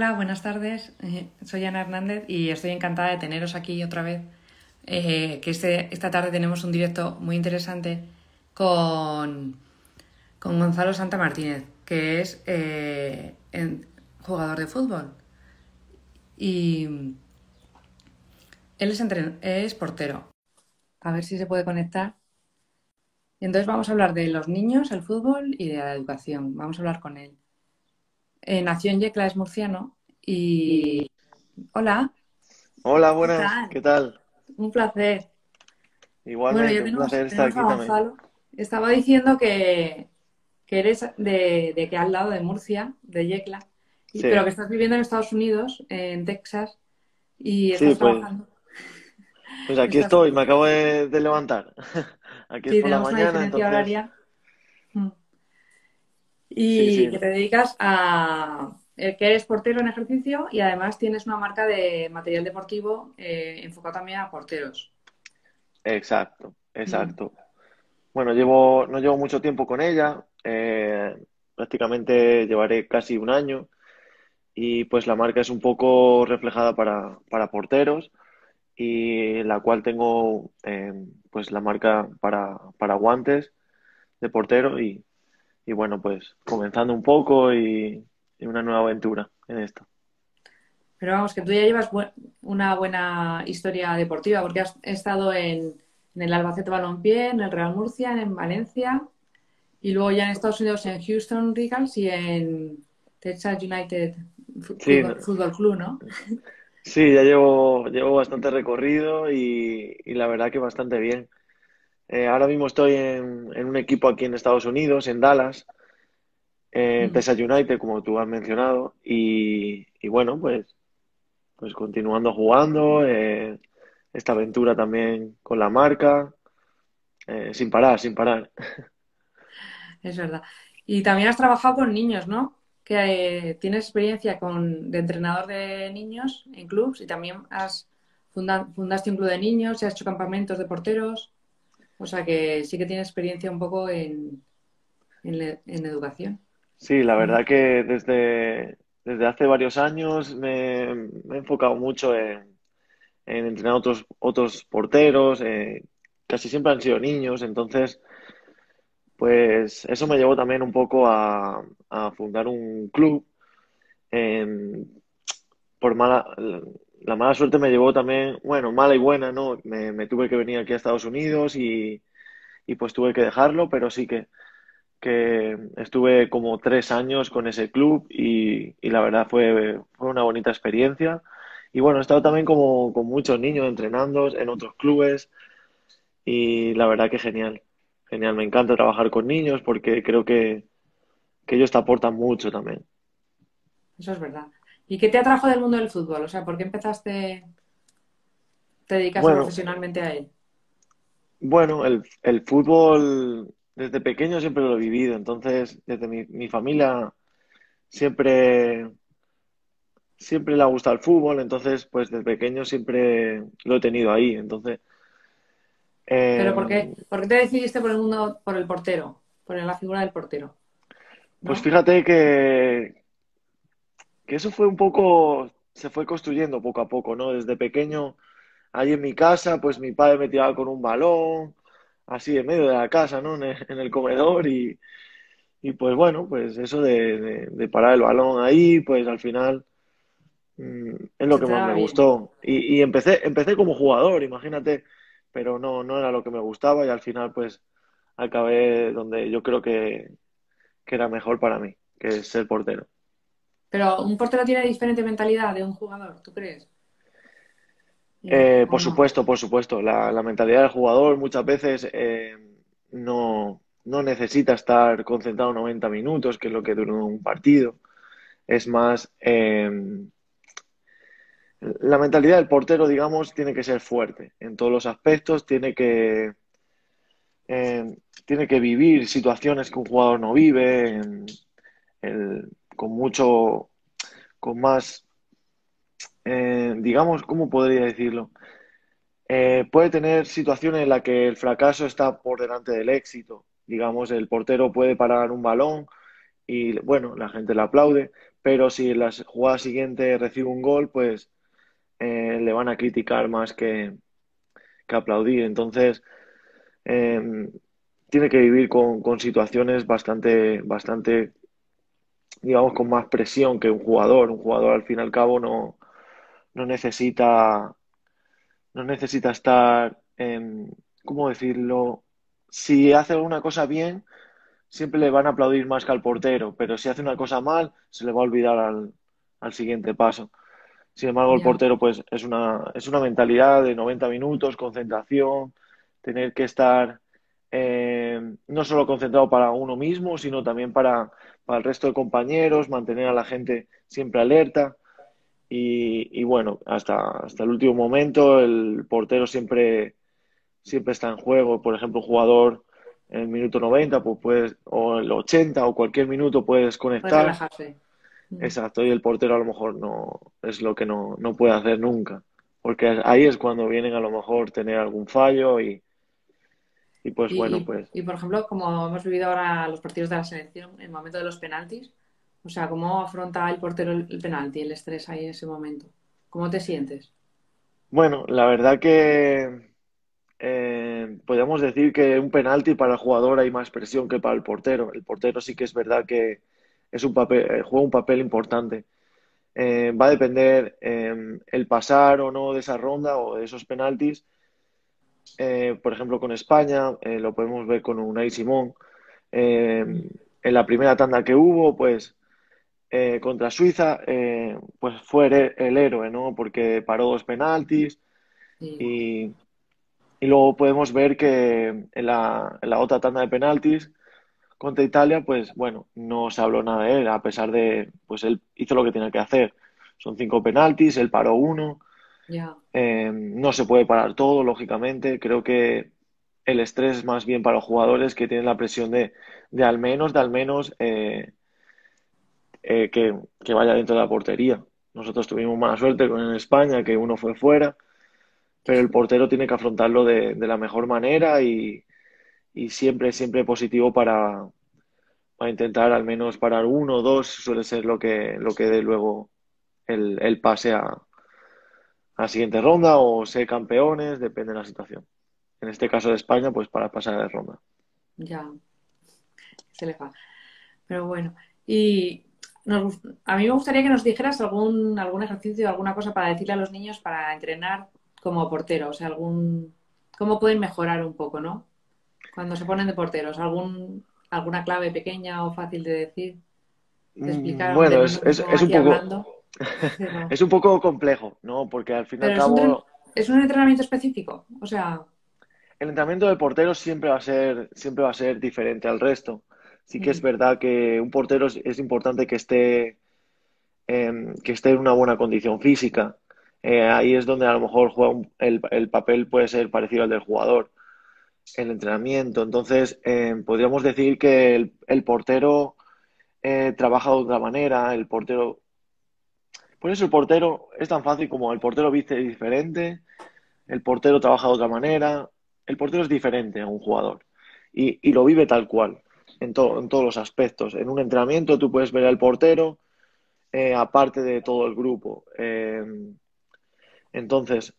Hola, buenas tardes. Eh, soy Ana Hernández y estoy encantada de teneros aquí otra vez. Eh, que este, esta tarde tenemos un directo muy interesante con, con Gonzalo Santa Martínez, que es eh, jugador de fútbol. Y él es, es portero. A ver si se puede conectar. Y entonces vamos a hablar de los niños, el fútbol y de la educación. Vamos a hablar con él. Eh, nació en Yecla, es murciano. Y. Hola. Hola, buenas. ¿Qué tal? Un placer. Igualmente, un placer estar aquí también. Estaba diciendo que, eres de, de, que al lado de Murcia, de Yecla, pero que estás viviendo en Estados Unidos, en Texas, y estás pues, trabajando. Pues aquí estoy, me acabo de, levantar. Aquí es por la mañana. Entonces... horaria. Mm. Y que te dedicas a que eres portero en ejercicio y además tienes una marca de material deportivo eh, enfocado también a porteros. Exacto, exacto. Bueno, llevo, no llevo mucho tiempo con ella, eh, prácticamente llevaré casi un año y pues la marca es un poco reflejada para, para porteros y la cual tengo eh, pues la marca para, para guantes de portero y, y bueno, pues comenzando un poco y, una nueva aventura en esto. Pero vamos, que tú ya llevas una buena historia deportiva porque has estado en, el Albacete Balompié, en el Real Murcia, en Valencia y luego ya en Estados Unidos en Houston Regals y en Texas United Football, Club, ¿no? Sí, ya llevo, llevo bastante recorrido y, y la verdad que bastante bien. Eh, ahora mismo estoy en, un equipo aquí en Estados Unidos, en Dallas, en Texas United, como tú has mencionado, y, bueno, pues, pues continuando jugando, eh, esta aventura también con la marca, eh, sin parar, sin parar. Es verdad. Y también has trabajado con niños, ¿no? Que tienes experiencia con, de entrenador de niños en clubs y también has fundaste un club de niños y has hecho campamentos de porteros. O sea que sí que tiene experiencia un poco en, en, educación. Sí, la verdad que desde, desde hace varios años me, he enfocado mucho en, en entrenar otros, otros porteros. Eh, casi siempre han sido niños, entonces pues eso me llevó también un poco a, a fundar un club. por mala, la mala suerte me llevó también, bueno, mala y buena, ¿no? Me, tuve que venir aquí a Estados Unidos y, pues tuve que dejarlo, pero sí que, que estuve como tres años con ese club y, la verdad fue, fue una bonita experiencia. Y bueno, he estado también como con muchos niños entrenando en otros clubes y la verdad que genial, genial. Me encanta trabajar con niños porque creo que, que ellos te aportan mucho también. Eso es verdad. ¿Y qué te atrajo del mundo del fútbol? O sea, ¿por qué empezaste, te dedicas profesionalmente a él? Bueno, el, fútbol desde pequeño siempre lo he vivido, entonces desde mi, familia siempre, siempre le ha gustado el fútbol, entonces pues desde pequeño siempre lo he tenido ahí, entonces... ¿Pero por qué, em, por qué te decidiste por el mundo, por el portero, por la figura del portero? Pues fíjate que, que eso fue un poco, se fue construyendo poco a poco, ¿no? Desde pequeño, ahí en mi casa, pues mi padre me tiraba con un balón, así en medio de la casa, ¿no? En el, comedor y, y, pues bueno, pues eso de, parar el balón ahí, pues al final mm, es lo que más me gustó. Y, y, empecé, empecé como jugador, imagínate, pero no, no era lo que me gustaba y al final pues acabé donde yo creo que, que era mejor para mí, que es ser portero. Pero un portero tiene diferente mentalidad de un jugador, ¿tú crees? Eh, por supuesto, por supuesto. La, mentalidad del jugador muchas veces eh, no, necesita estar concentrado 90 minutos, que es lo que dura un partido. Es más, em, la mentalidad del portero, digamos, tiene que ser fuerte en todos los aspectos, tiene que, tiene que vivir situaciones que un jugador no vive, el, con mucho, con más, eh, digamos, ¿cómo podría decirlo? Eh, puede tener situaciones en las que el fracaso está por delante del éxito. Digamos, el portero puede parar un balón y bueno, la gente le aplaude, pero si en la jugada siguiente recibe un gol, pues eh, le van a criticar más que, que aplaudir. Entonces, tiene que vivir con, con, situaciones bastante, bastante, digamos, con más presión que un jugador. Un jugador, al fin y al cabo, no, no necesita, no necesita estar, en, ¿cómo decirlo? Si hace alguna cosa bien, siempre le van a aplaudir más que al portero, pero si hace una cosa mal, se le va a olvidar al, al siguiente paso. Sin embargo, el portero, pues, es una, es una mentalidad de 90 minutos, concentración, tener que estar eh, no solo concentrado para uno mismo, sino también para, para, el resto de compañeros, mantener a la gente siempre alerta. Y, y, bueno, hasta, hasta el último momento el portero siempre, siempre está en juego. Por ejemplo, un jugador en el minuto 90, pues puedes, o el 80 o cualquier minuto puedes conectar. Mm. Exacto, y el portero a lo mejor no es lo que no, no puede hacer nunca. Porque ahí es cuando vienen a lo mejor tener algún fallo y, y pues bueno, pues. Y por ejemplo, como hemos vivido ahora los partidos de la selección, en el momento de los penaltis, o sea, ¿cómo afronta el portero el, el penalti, el estrés ahí en ese momento? ¿Cómo te sientes? Bueno, la verdad que eh, podríamos decir que un penalti para el jugador hay más presión que para el portero. El portero sí que es verdad que es un papel, eh, juega un papel importante. Eh, va a depender eh, el pasar o no de esa ronda o de esos penaltis. Eh, por ejemplo, con España, eh, lo podemos ver con Unai Simón. en la primera tanda que hubo, pues contra Suiza, pues fue el, el, héroe, ¿no? Porque paró dos penaltis sí. y y luego podemos ver que en la, en la, otra tanda de penaltis contra Italia, pues bueno, no se habló nada de él, a pesar de, pues él hizo lo que tenía que hacer. Son cinco penaltis, él paró uno. Eh, no se puede parar todo, lógicamente. Creo que el estrés es más bien para los jugadores que tienen la presión de, de al menos, de al menos eh, eh, que, que vaya dentro de la portería. Nosotros tuvimos mala suerte con en España, que uno fue fuera pero el portero tiene que afrontarlo de, de la mejor manera y, y, siempre, siempre positivo para, para, intentar al menos parar uno o dos, suele ser lo que, lo que dé luego el, el pase a, a, la siguiente ronda o ser campeones, depende de la situación. En este caso de España, pues para pasar de ronda. Ya, se le va. Pero bueno, y nos, a mí me gustaría que nos dijeras algún, algún ejercicio, alguna cosa para decirle a los niños para entrenar como portero? O sea, algún cómo pueden mejorar un poco, ¿no? Cuando se ponen de porteros, algún alguna clave pequeña o fácil de decir, de explicar. Bueno, es, es, es, un poco es un poco complejo, ¿no? Porque al fin y al cabo es un, es un entrenamiento específico, o sea. El entrenamiento de portero siempre va a ser siempre va a ser diferente al resto. Sí que es verdad que un portero es, es importante que esté eh, que esté en una buena condición física, eh, ahí es donde a lo mejor juega un, el, el, papel puede ser parecido al del jugador, el entrenamiento. Entonces, eh, podríamos decir que el, el portero eh, trabaja de otra manera, el portero... Por eso el portero es tan fácil como el portero viste diferente, el portero trabaja de otra manera, el portero es diferente a un jugador y, y lo vive tal cual, en, to, en todos los aspectos. En un entrenamiento tú puedes ver al portero eh, aparte de todo el grupo. Eh, entonces,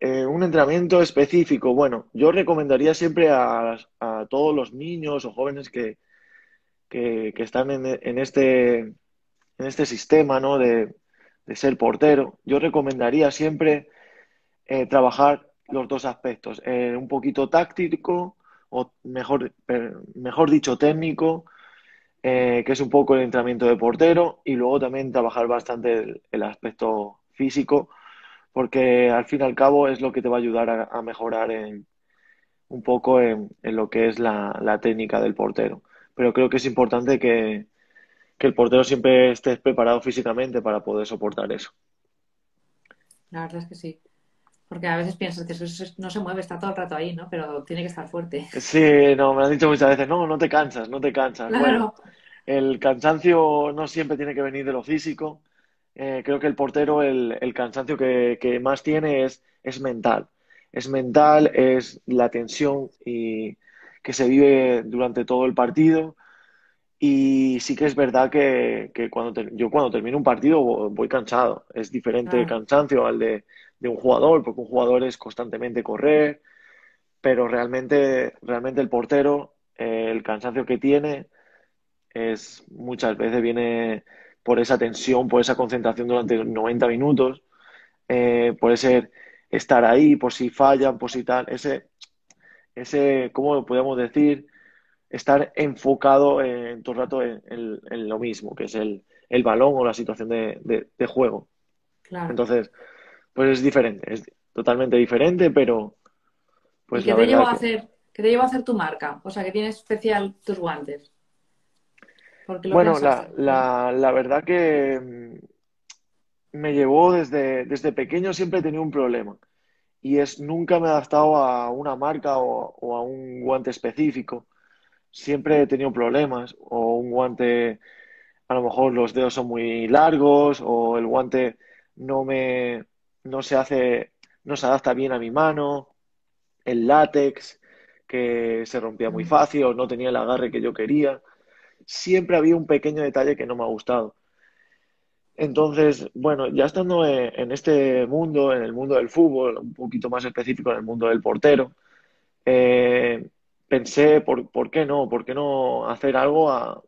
eh, un entrenamiento específico, bueno, yo recomendaría siempre a, a todos los niños o jóvenes que, que, que están en, en, este, en este sistema ¿no? de, de, ser portero, yo recomendaría siempre eh, trabajar los dos aspectos, eh, un poquito táctico o mejor, mejor dicho técnico, eh, que es un poco el entrenamiento de portero, y luego también trabajar bastante el, aspecto físico porque al fin y al cabo es lo que te va a ayudar a, mejorar un poco en, lo que es la, técnica del portero. Pero creo que es importante que, que, el portero siempre esté preparado físicamente para poder soportar eso. La verdad es que sí. Porque a veces piensas que eso no se mueve, está todo el rato ahí, ¿no? Pero tiene que estar fuerte. Sí, no, me han dicho muchas veces, no, no te cansas, no te cansas. Claro. Bueno, el cansancio no siempre tiene que venir de lo físico, eh, creo que el portero el, el cansancio que, que, más tiene es, es mental. Es mental, es la tensión y que se vive durante todo el partido Y sí que es verdad que, cuando yo cuando termino un partido voy cansado. Es diferente el cansancio al de, un jugador, porque un jugador es constantemente correr, pero realmente, realmente el portero, eh, el cansancio que tiene es muchas veces viene por esa tensión, por esa concentración durante 90 minutos, eh, por ese estar ahí, por si fallan, por si tal, ese, ese, ¿cómo podemos decir? Estar enfocado en, todo el rato en, lo mismo, que es el, balón o la situación de, juego. Entonces, pues es diferente, es totalmente diferente, pero pues qué te llevó a hacer, qué te llevó a hacer tu marca? O sea, que tiene especial tus guantes. Bueno, la, la, verdad que mm, me llevó desde, desde pequeño, siempre he tenido un problema. Y es nunca me he adaptado a una marca o, a un guante específico. Siempre he tenido problemas. O un guante, a lo mejor los dedos son muy largos, o el guante no me, no se hace, no se adapta bien a mi mano. El látex, que se rompía muy mm. fácil, o no tenía el agarre que yo quería siempre había un pequeño detalle que no me ha gustado. Entonces, bueno, ya estando en este mundo, en el mundo del fútbol, un poquito más específico en el mundo del portero, eh, pensé, ¿por, qué no? ¿Por qué no hacer algo a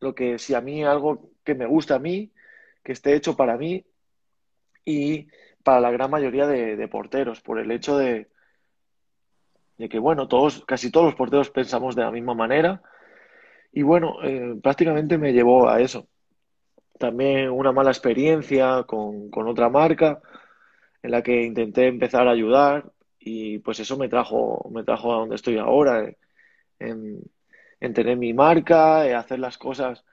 lo que, si a mí algo que me gusta a mí, que esté hecho para mí y para la gran mayoría de, porteros, por el hecho de, de que, bueno, todos, casi todos los porteros pensamos de la misma manera y bueno, eh, prácticamente me llevó a eso. También una mala experiencia con, otra marca en la que intenté empezar a ayudar y pues eso me trajo, me trajo a donde estoy ahora, eh, en, tener mi marca, en hacer las cosas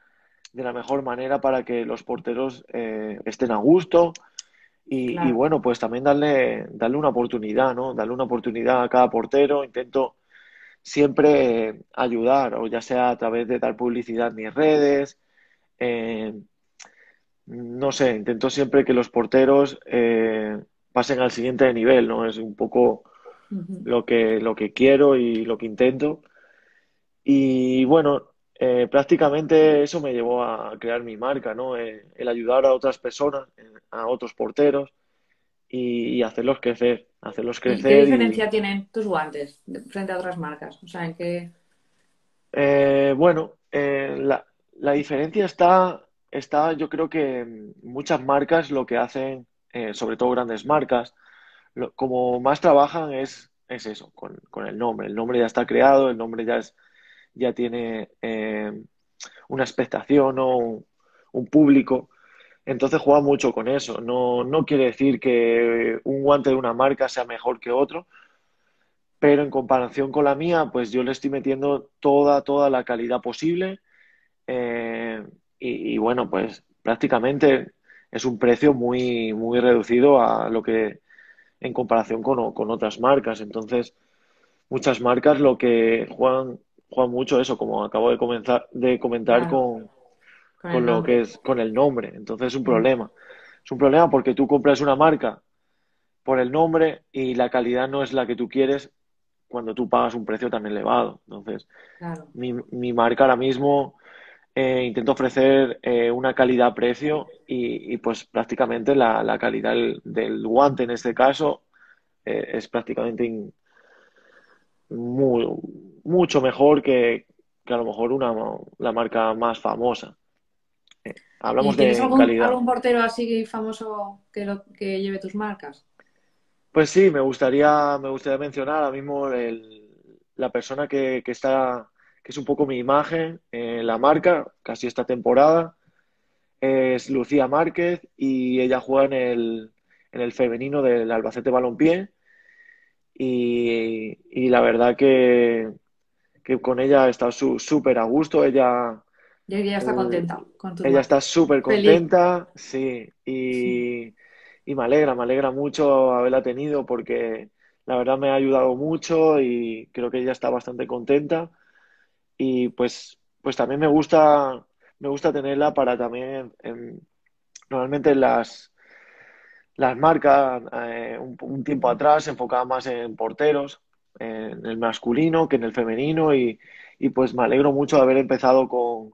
de la mejor manera para que los porteros eh, estén a gusto y, y, bueno, pues también darle, darle una oportunidad, ¿no? Darle una oportunidad a cada portero. Intento siempre ayudar, o ya sea a través de dar publicidad en mis redes. Eh, no sé, intento siempre que los porteros eh, pasen al siguiente nivel, ¿no? Es un poco lo que, lo que quiero y lo que intento. Y bueno, eh, prácticamente eso me llevó a crear mi marca, ¿no? el ayudar a otras personas, a otros porteros y hacerlos crecer hacerlos crecer. ¿Qué diferencia tienen tus guantes frente a otras marcas? O sea, ¿en qué...? Eh, bueno, eh, la, la, diferencia está, está, yo creo que muchas marcas lo que hacen, eh, sobre todo grandes marcas, como más trabajan es, es eso, con, con, el nombre. El nombre ya está creado, el nombre ya, es, ya tiene una expectación o un, público. Entonces juega mucho con eso. No, no quiere decir que un guante de una marca sea mejor que otro, pero en comparación con la mía, pues yo le estoy metiendo toda, toda la calidad posible. Eh, y, bueno, pues prácticamente es un precio muy, muy reducido a lo que en comparación con, con otras marcas. Entonces, muchas marcas lo que juegan, juegan mucho eso, como acabo de comenzar de comentar con, con, lo que es con el nombre. Entonces es un problema. Es un problema porque tú compras una marca por el nombre y la calidad no es la que tú quieres cuando tú pagas un precio tan elevado. Entonces, mi, mi, marca ahora mismo eh, intento ofrecer eh, una calidad-precio y, pues prácticamente la, la calidad del, guante en este caso eh, es prácticamente mucho mejor que, que, a lo mejor una, la marca más famosa. Hablamos de algún, algún portero así famoso que, lo, que lleve tus marcas? Pues sí, me gustaría, me gustaría mencionar ahora mismo la persona que, está, que es un poco mi imagen en la marca, casi esta temporada, es Lucía Márquez y ella juega en el, en el femenino del Albacete Balompié y, y la verdad que, que con ella he estado súper a gusto, ella y ella está contenta con tu Ella está súper contenta, sí. Y, me alegra, me alegra mucho haberla tenido porque la verdad me ha ayudado mucho y creo que ella está bastante contenta. Y pues, pues también me gusta, me gusta tenerla para también, normalmente las, las marcas, eh, un, tiempo atrás se enfocaban más en porteros, en el masculino que en el femenino y, y pues me alegro mucho de haber empezado con,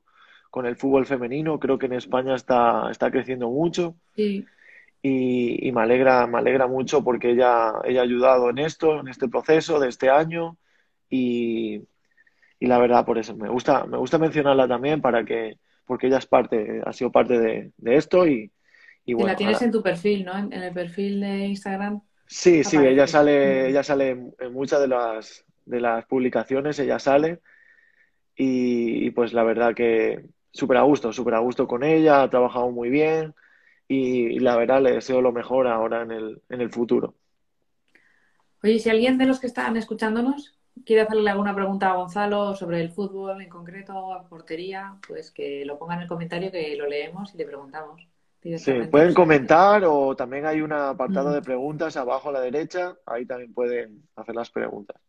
con, el fútbol femenino. Creo que en España está, está creciendo mucho. Sí. Y, y, me alegra, me alegra mucho porque ella, ella ha ayudado en esto, en este proceso de este año y, y la verdad por eso me gusta, me gusta mencionarla también para que, porque ella es parte, ha sido parte de, de esto y, y bueno. Y la tienes ahora... en tu perfil, ¿no? En, en, el perfil de Instagram. Sí, sí, ella sale, ella sale en muchas de las, de las publicaciones, ella sale y, y pues la verdad que súper a gusto, súper a gusto con ella, ha trabajado muy bien y, y, la verdad le deseo lo mejor ahora en el, en el futuro. Oye, si alguien de los que están escuchándonos quiere hacerle alguna pregunta a Gonzalo sobre el fútbol en concreto, portería, pues que lo ponga en el comentario que lo leemos y le preguntamos. Sí, pueden comentar o también hay un apartado mm. de preguntas abajo a la derecha, ahí también pueden hacer las preguntas.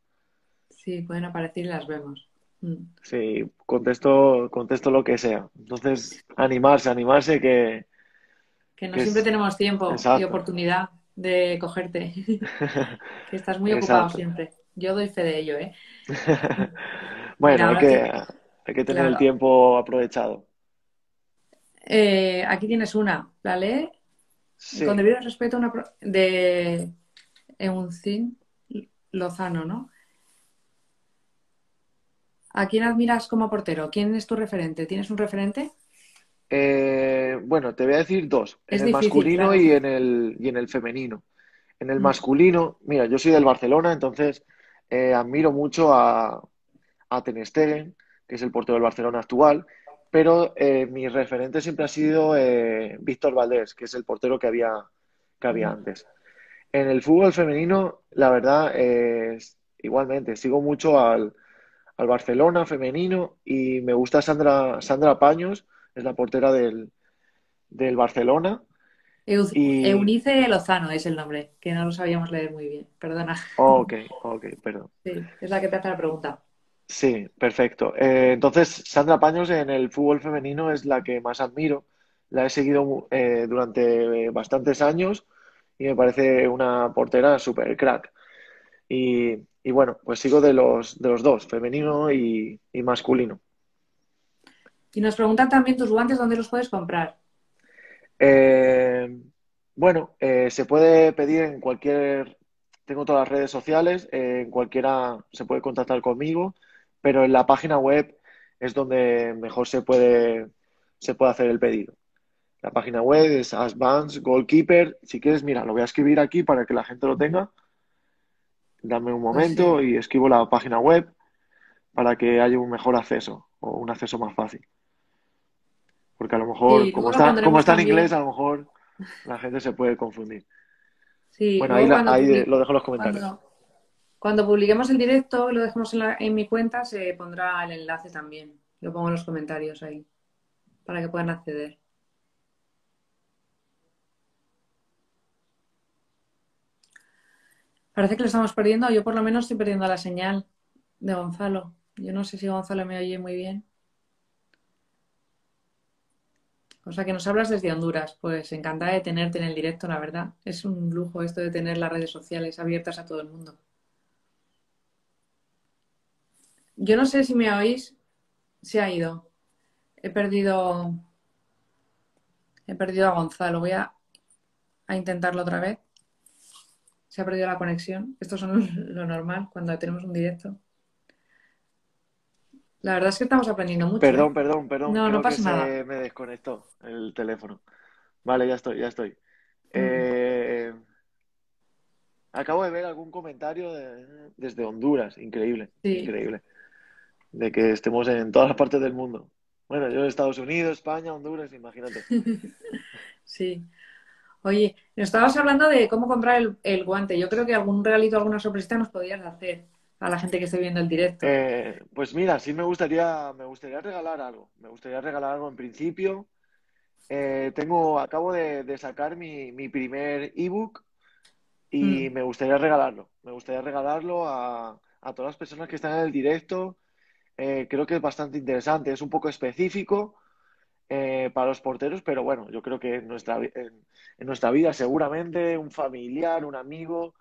Sí, pueden aparecer y las vemos. Mm. Sí, contesto, contesto lo que sea. Entonces, animarse, animarse que... Que no que siempre es... tenemos tiempo Exacto. y oportunidad de cogerte. que estás muy ocupado Exacto. siempre. Yo doy fe de ello, ¿eh? bueno, hay, que, hay que tener claro. el tiempo aprovechado. Eh, aquí tienes una, ¿la lee? Sí. Con debido respeto una de Euncin Lozano, ¿no? ¿A quién admiras como portero? ¿Quién es tu referente? ¿Tienes un referente? Eh, bueno, te voy a decir dos, es en el difícil, masculino claro. y, en el, y en el femenino. En el mm. masculino, mira, yo soy del Barcelona, entonces eh, admiro mucho a, a Ten Stegen, que es el portero del Barcelona actual, pero eh, mi referente siempre ha sido eh, Víctor Valdés, que es el portero que había, que había antes. En el fútbol femenino, la verdad, eh, igualmente, sigo mucho al, al, Barcelona femenino y me gusta Sandra, Sandra Paños, es la portera del, del Barcelona. Y... Eunice Lozano es el nombre, que no lo sabíamos leer muy bien, perdona. Ok, ok, perdón. Sí, es la que te hace la pregunta. Sí, perfecto. Eh, entonces, Sandra Paños en el fútbol femenino es la que más admiro. La he seguido eh, durante bastantes años y me parece una portera súper crack. Y, y, bueno, pues sigo de los, de los dos, femenino y, y, masculino. Y nos preguntan también tus guantes, ¿dónde los puedes comprar? Eh, bueno, eh, se puede pedir en cualquier... Tengo todas las redes sociales, en cualquiera se puede contactar conmigo pero en la página web es donde mejor se puede, se puede hacer el pedido. La página web es Advanced Goalkeeper. Si quieres, mira, lo voy a escribir aquí para que la gente lo tenga. Dame un momento sí. y escribo la página web para que haya un mejor acceso o un acceso más fácil. Porque a lo mejor, como, está, como está en inglés, a lo mejor la gente se puede confundir. Sí, bueno, ahí, la, ahí lo dejo en los comentarios. Cuando, cuando publiquemos el directo, lo dejemos en, la, en, mi cuenta, se pondrá el enlace también. Lo pongo en los comentarios ahí, para que puedan acceder. Parece que lo estamos perdiendo, yo por lo menos estoy perdiendo la señal de Gonzalo. Yo no sé si Gonzalo me oye muy bien. O sea que nos hablas desde Honduras. Pues encantada de tenerte en el directo, la verdad. Es un lujo esto de tener las redes sociales abiertas a todo el mundo. Yo no sé si me oís. Se ha ido. He perdido. He perdido a Gonzalo. Voy a, a intentarlo otra vez. Se ha perdido la conexión. Esto es lo normal cuando tenemos un directo. La verdad es que estamos aprendiendo mucho. Perdón, ¿eh? perdón, perdón. No, Creo no pasa nada. Se me desconectó el teléfono. Vale, ya estoy, ya estoy. Mm. Eh, acabo de ver algún comentario de, desde Honduras. Increíble, sí. increíble de que estemos en todas las partes del mundo. Bueno, yo en Estados Unidos, España, Honduras, imagínate. sí. Oye, nos estabas hablando de cómo comprar el, el, guante. Yo creo que algún regalito, alguna sorpresita nos podrías hacer a la gente que esté viendo el directo. Eh, pues mira, sí me gustaría, me gustaría regalar algo. Me gustaría regalar algo en principio. Eh, tengo, acabo de, de sacar mi, mi primer ebook y mm. me gustaría regalarlo. Me gustaría regalarlo a, a todas las personas que están en el directo eh, creo que es bastante interesante. Es un poco específico eh, para los porteros, pero bueno, yo creo que en nuestra, en, en, nuestra vida seguramente un familiar, un amigo,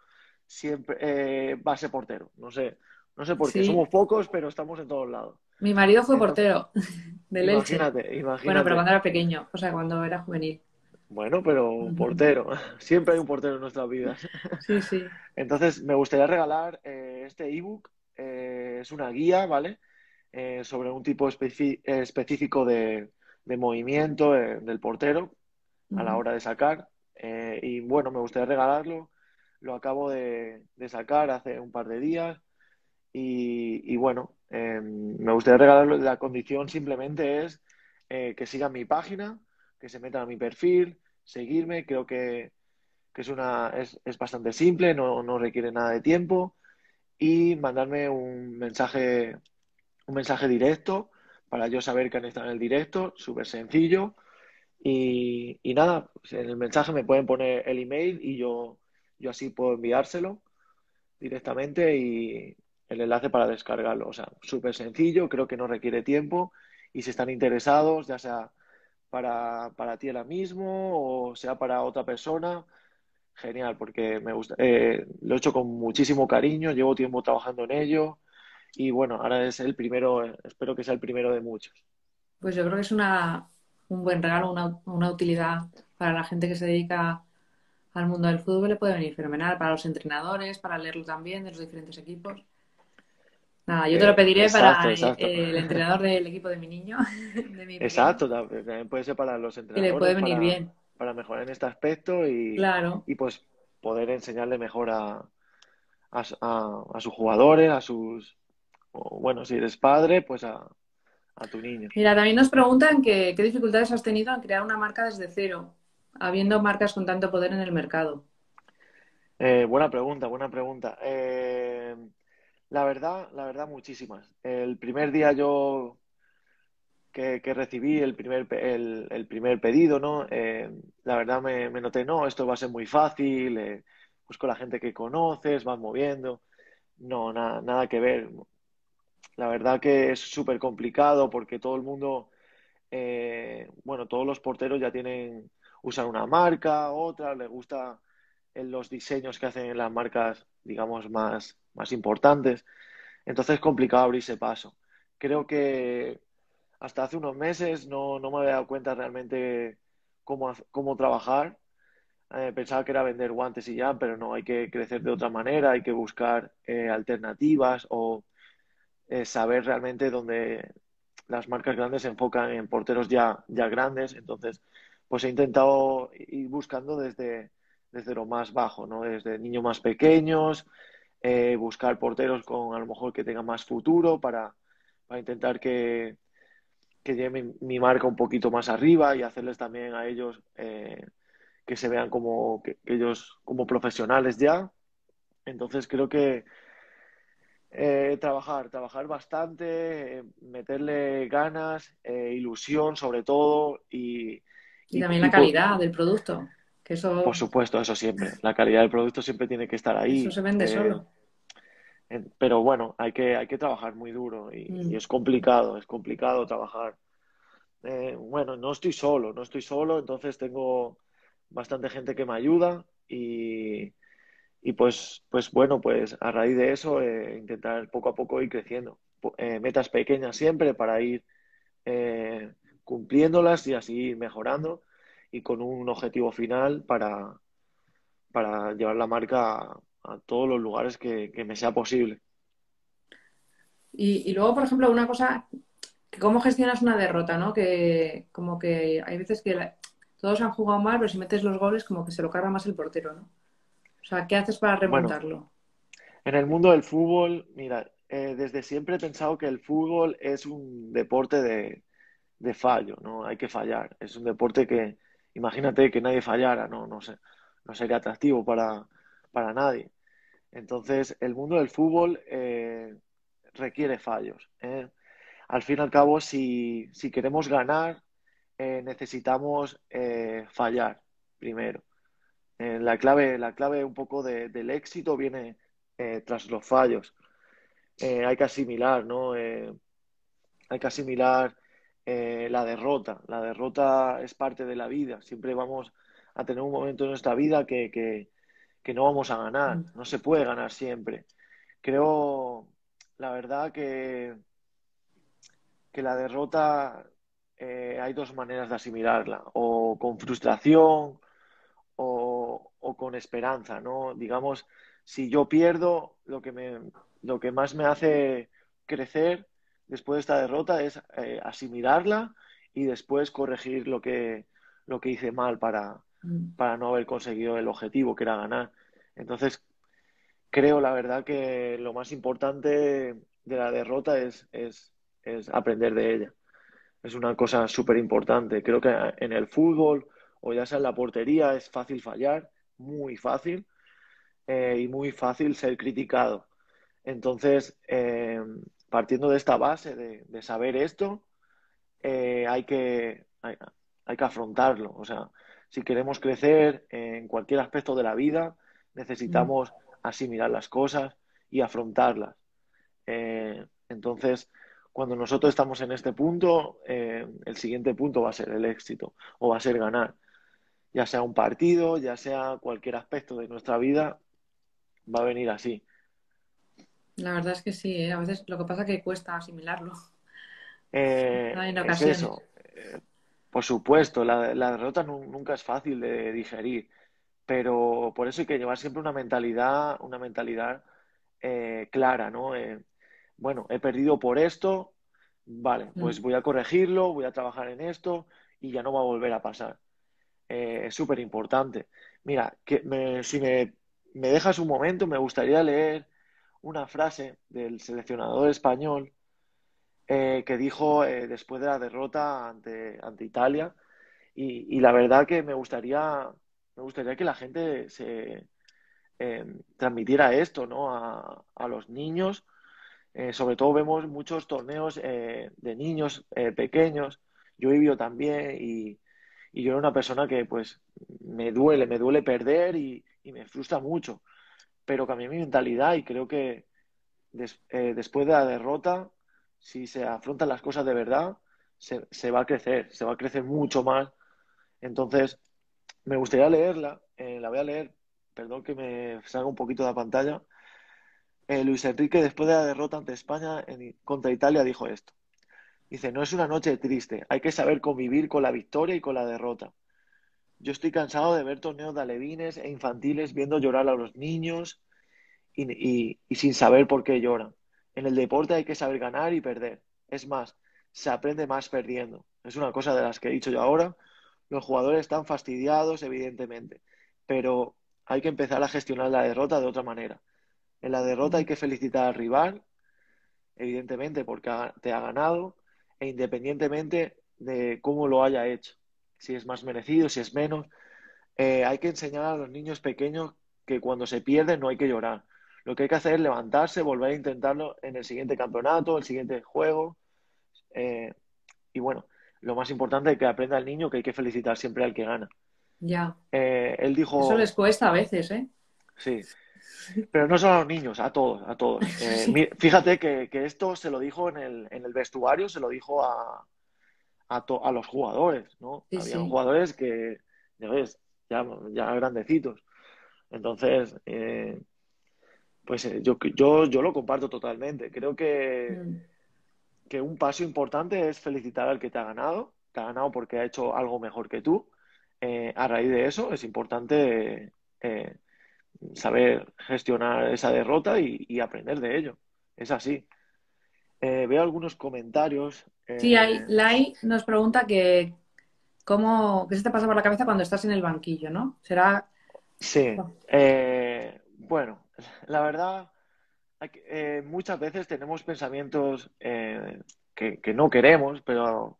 siempre va a ser portero. No sé, no sé por qué. Somos pocos, pero estamos en todos lados. Mi marido fue portero de leche. Imagínate, imagínate. Bueno, pero cuando era pequeño, o sea, cuando era juvenil. Bueno, pero un portero. Siempre hay un portero en nuestras vidas. Sí, sí. Entonces, me gustaría regalar eh, este ebook. Eh, es una guía, ¿vale? Eh, sobre un tipo específico de, movimiento del portero a la hora de sacar. y bueno, me gustaría regalarlo. Lo acabo de, sacar hace un par de días. Y, bueno, me gustaría regalarlo. La condición simplemente es que sigan mi página que se metan a mi perfil, seguirme, creo que, es, una, es, es bastante simple, no, no, requiere nada de tiempo y mandarme un mensaje, un mensaje directo para yo saber que han estado en el directo, súper sencillo. Y, y, nada, en el mensaje me pueden poner el email y yo, yo así puedo enviárselo directamente y el enlace para descargarlo. O sea, súper sencillo, creo que no requiere tiempo y si están interesados, ya sea para, para ti ahora mismo o sea para otra persona, genial, porque me gusta, eh, lo he hecho con muchísimo cariño, llevo tiempo trabajando en ello y bueno, ahora es el primero, espero que sea el primero de muchos. Pues yo creo que es una, un buen regalo, una, una utilidad para la gente que se dedica al mundo del fútbol, le puede venir fenomenal, para los entrenadores, para leerlo también de los diferentes equipos. Nada, yo te lo eh, pediré para el entrenador del equipo de mi niño. exacto, también puede ser para los entrenadores. Y le puede venir para, bien. Para mejorar en este aspecto y, y pues poder enseñarle mejor a, a, sus jugadores, a sus. bueno, si eres padre, pues a, tu niño. Mira, también nos preguntan que, qué dificultades has tenido en crear una marca desde cero, habiendo marcas con tanto poder en el mercado. Eh, buena pregunta, buena pregunta. Eh, la verdad, la verdad, muchísimas. El primer día yo que, recibí el primer, el, primer pedido, ¿no? Eh, la verdad me, noté, no, esto va a ser muy fácil, con la gente que conoces, vas moviendo. No, nada, nada que ver. La verdad que es súper complicado porque todo el mundo, bueno, todos los porteros ya tienen, usan una marca, otra, les gusta los diseños que hacen en las marcas, digamos, más, más importantes. Entonces es complicado abrirse paso. Creo que hasta hace unos meses no, no me había dado cuenta realmente cómo, cómo trabajar. Eh, pensaba que era vender guantes y ya, pero no, hay que crecer de otra manera, hay que buscar eh, alternativas o eh, saber realmente dónde las marcas grandes se enfocan en porteros ya, ya grandes. Entonces, pues he intentado ir buscando desde, desde lo más bajo, ¿no? Desde niños más pequeños, eh, buscar porteros con a lo mejor que tengan más futuro para, intentar que, que lleve mi, marca un poquito más arriba y hacerles también a ellos eh, que se vean como que, ellos como profesionales ya. Entonces creo que eh, trabajar, trabajar bastante, meterle ganas, ilusión sobre todo y, y, también la calidad del producto. Por supuesto, eso siempre. La calidad del producto siempre tiene que estar ahí. Eso se vende solo pero bueno, hay que, hay que trabajar muy duro y, mm. es complicado, es complicado trabajar. Eh, bueno, no estoy solo, no estoy solo, entonces tengo bastante gente que me ayuda y, y pues, pues bueno, pues a raíz de eso eh, intentar poco a poco ir creciendo. Eh, metas pequeñas siempre para ir cumpliéndolas y así mejorando y con un objetivo final para, para llevar la marca a todos los lugares que, me sea posible. Y, luego, por ejemplo, una cosa, que cómo gestionas una derrota, ¿no? Que como que hay veces que todos han jugado mal, pero si metes los goles como que se lo carga más el portero, ¿no? O sea, ¿qué haces para remontarlo? en el mundo del fútbol, mira, eh, desde siempre he pensado que el fútbol es un deporte de, de fallo, ¿no? Hay que fallar. Es un deporte que, imagínate que nadie fallara, ¿no? No sé, no sería atractivo para, para nadie. Entonces, el mundo del fútbol eh, requiere fallos. ¿eh? Al fin y al cabo, si, queremos ganar, eh, necesitamos fallar primero. la, clave, la clave un poco del éxito viene tras los fallos. hay que asimilar, ¿no? hay que asimilar la derrota. La derrota es parte de la vida. Siempre vamos a tener un momento en nuestra vida que, que no vamos a ganar, Mm. no se puede ganar siempre. Creo, la verdad, que, que la derrota eh, hay dos maneras de asimilarla, o con frustración o, o con esperanza, ¿no? Digamos, si yo pierdo, lo que me, lo que más me hace crecer después de esta derrota es eh, asimilarla y después corregir lo que, lo que hice mal para, Mm. para no haber conseguido el objetivo que era ganar. Entonces, creo la verdad que lo más importante de la derrota es, es, es aprender de ella. Es una cosa súper importante. Creo que en el fútbol o ya sea en la portería es fácil fallar, muy fácil, eh, y muy fácil ser criticado. Entonces, eh, partiendo de esta base de, saber esto, eh, hay que, hay, que afrontarlo. O sea, si queremos crecer en cualquier aspecto de la vida, necesitamos asimilar las cosas y afrontarlas. Eh, entonces, cuando nosotros estamos en este punto, eh, el siguiente punto va a ser el éxito o va a ser ganar. Ya sea un partido, ya sea cualquier aspecto de nuestra vida, va a venir así. La verdad es que sí, ¿eh? A veces lo que pasa es que cuesta asimilarlo. Eh, En es ocasiones. eso. Eh, por supuesto, la, la derrota nu- nunca es fácil de digerir, pero por eso hay que llevar siempre una mentalidad, una mentalidad eh, clara, ¿no? Eh, bueno, he perdido por esto, vale, pues Mm. voy a corregirlo, voy a trabajar en esto y ya no va a volver a pasar. Es súper importante. Mira, que me- si me, me dejas un momento, me gustaría leer una frase del seleccionador español eh, que dijo eh, después de la derrota ante, ante Italia. Y, la verdad que me gustaría, me gustaría que la gente se eh, transmitiera esto, ¿no? A, a los niños. Sobre todo vemos muchos torneos de niños pequeños. Yo he también y, y yo era una persona que pues me duele, me duele perder y, y me frustra mucho. Pero cambié mi mentalidad y creo que eh, después de la derrota, si se afrontan las cosas de verdad, se, va a crecer, se va a crecer mucho más. Entonces, me gustaría leerla, eh, la voy a leer, perdón que me salga un poquito de la pantalla. Eh, Luis Enrique, después de la derrota ante España contra Italia, dijo esto. Dice, no es una noche triste, hay que saber convivir con la victoria y con la derrota. Yo estoy cansado de ver torneos de alevines e infantiles viendo llorar a los niños y, y- sin saber por qué lloran. En el deporte hay que saber ganar y perder. Es más, se aprende más perdiendo. Es una cosa de las que he dicho yo ahora. Los jugadores están fastidiados, evidentemente, pero hay que empezar a gestionar la derrota de otra manera. En la derrota hay que felicitar al rival, evidentemente, porque te ha ganado, e independientemente de cómo lo haya hecho, si es más merecido, si es menos. Eh, hay que enseñar a los niños pequeños que cuando se pierden no hay que llorar. Lo que hay que hacer es levantarse, volver a intentarlo en el siguiente campeonato, el siguiente juego. Eh, y bueno, lo más importante es que aprenda el niño que hay que felicitar siempre al que gana. Ya. Eh, él Eso dijo, les cuesta a veces, ¿eh? sí, pero no solo a los niños, a todos, a todos. Eh, fíjate que, que esto se lo dijo en el, en el vestuario, se lo dijo a, a, to- a los jugadores, ¿no? Sí, Habían sí. jugadores que, ya ves, ya, ya grandecitos. Entonces, eh, pues eh, yo, yo, yo lo comparto totalmente. Creo que, Mm. que un paso importante es felicitar al que te ha ganado. Te ha ganado porque ha hecho algo mejor que tú. Eh, a raíz de eso es importante eh, saber gestionar esa derrota y, y aprender de ello. Es así. Eh, veo algunos comentarios. Sí, hay, eh, Lai nos pregunta que cómo, qué se te pasa por la cabeza cuando estás en el banquillo, ¿no? Será, Sí, eh, bueno, la verdad, eh, muchas veces tenemos pensamientos eh, que, que no queremos, pero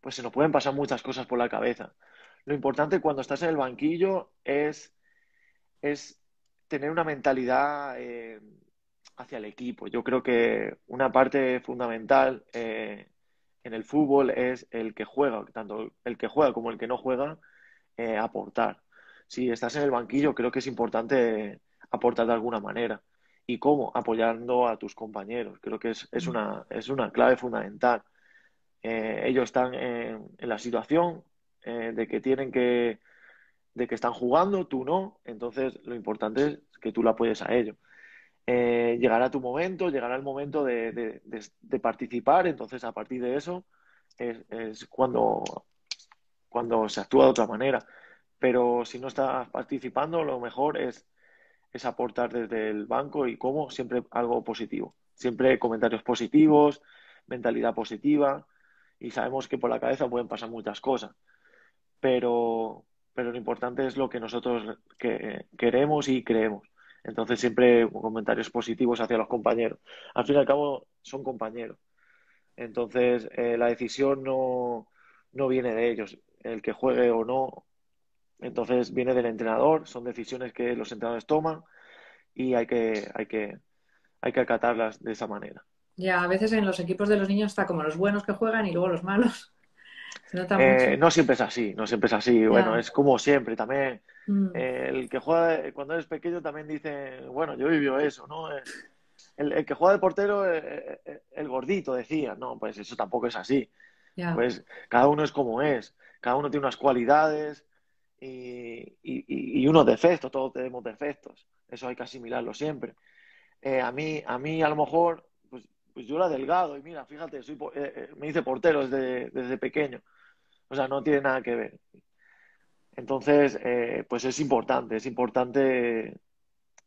pues se nos pueden pasar muchas cosas por la cabeza. Lo importante cuando estás en el banquillo es, es tener una mentalidad hacia el equipo. Yo creo que una parte fundamental eh, en el fútbol es el que juega, tanto el que juega como el que no juega, eh, aportar. Si estás en el banquillo, creo que es importante aportar de alguna manera. ¿Y cómo? Apoyando a tus compañeros. Creo que es, es una, es una clave fundamental. Eh, ellos están en, la situación eh, de que tienen que de que están jugando, tú no, entonces lo importante es que tú la apoyes a ello. Eh, llegará tu momento, llegará el momento de, participar, entonces a partir de eso es, cuando, se actúa de otra manera. Pero si no estás participando, lo mejor es, aportar desde el banco y como siempre algo positivo. Siempre comentarios positivos, mentalidad positiva y sabemos que por la cabeza pueden pasar muchas cosas. Pero, lo importante es lo que nosotros que, queremos y creemos. Entonces siempre comentarios positivos hacia los compañeros. Al fin y al cabo son compañeros. Entonces eh, la decisión no, no viene de ellos, el que juegue o no. Entonces viene del entrenador, son decisiones que los entrenadores toman y hay que, hay que, hay que acatarlas de esa manera. Ya, a veces en los equipos de los niños está como los buenos que juegan y luego los malos. Eh, no siempre es así, no siempre es así. Bueno, es como siempre. También mm. eh, el que juega, cuando eres pequeño también dice, bueno, yo vivió eso, ¿no? Eh, el, que juega de portero, el gordito, decía, no, pues eso tampoco es así. Pues cada uno es como es, cada uno tiene unas cualidades y, y, unos defectos, todos tenemos defectos. Eso hay que asimilarlo siempre. a mí, a mí a lo mejor pues yo era delgado y mira, fíjate, soy, me hice portero desde, desde pequeño. O sea, no tiene nada que ver. Entonces, eh, pues es importante, es importante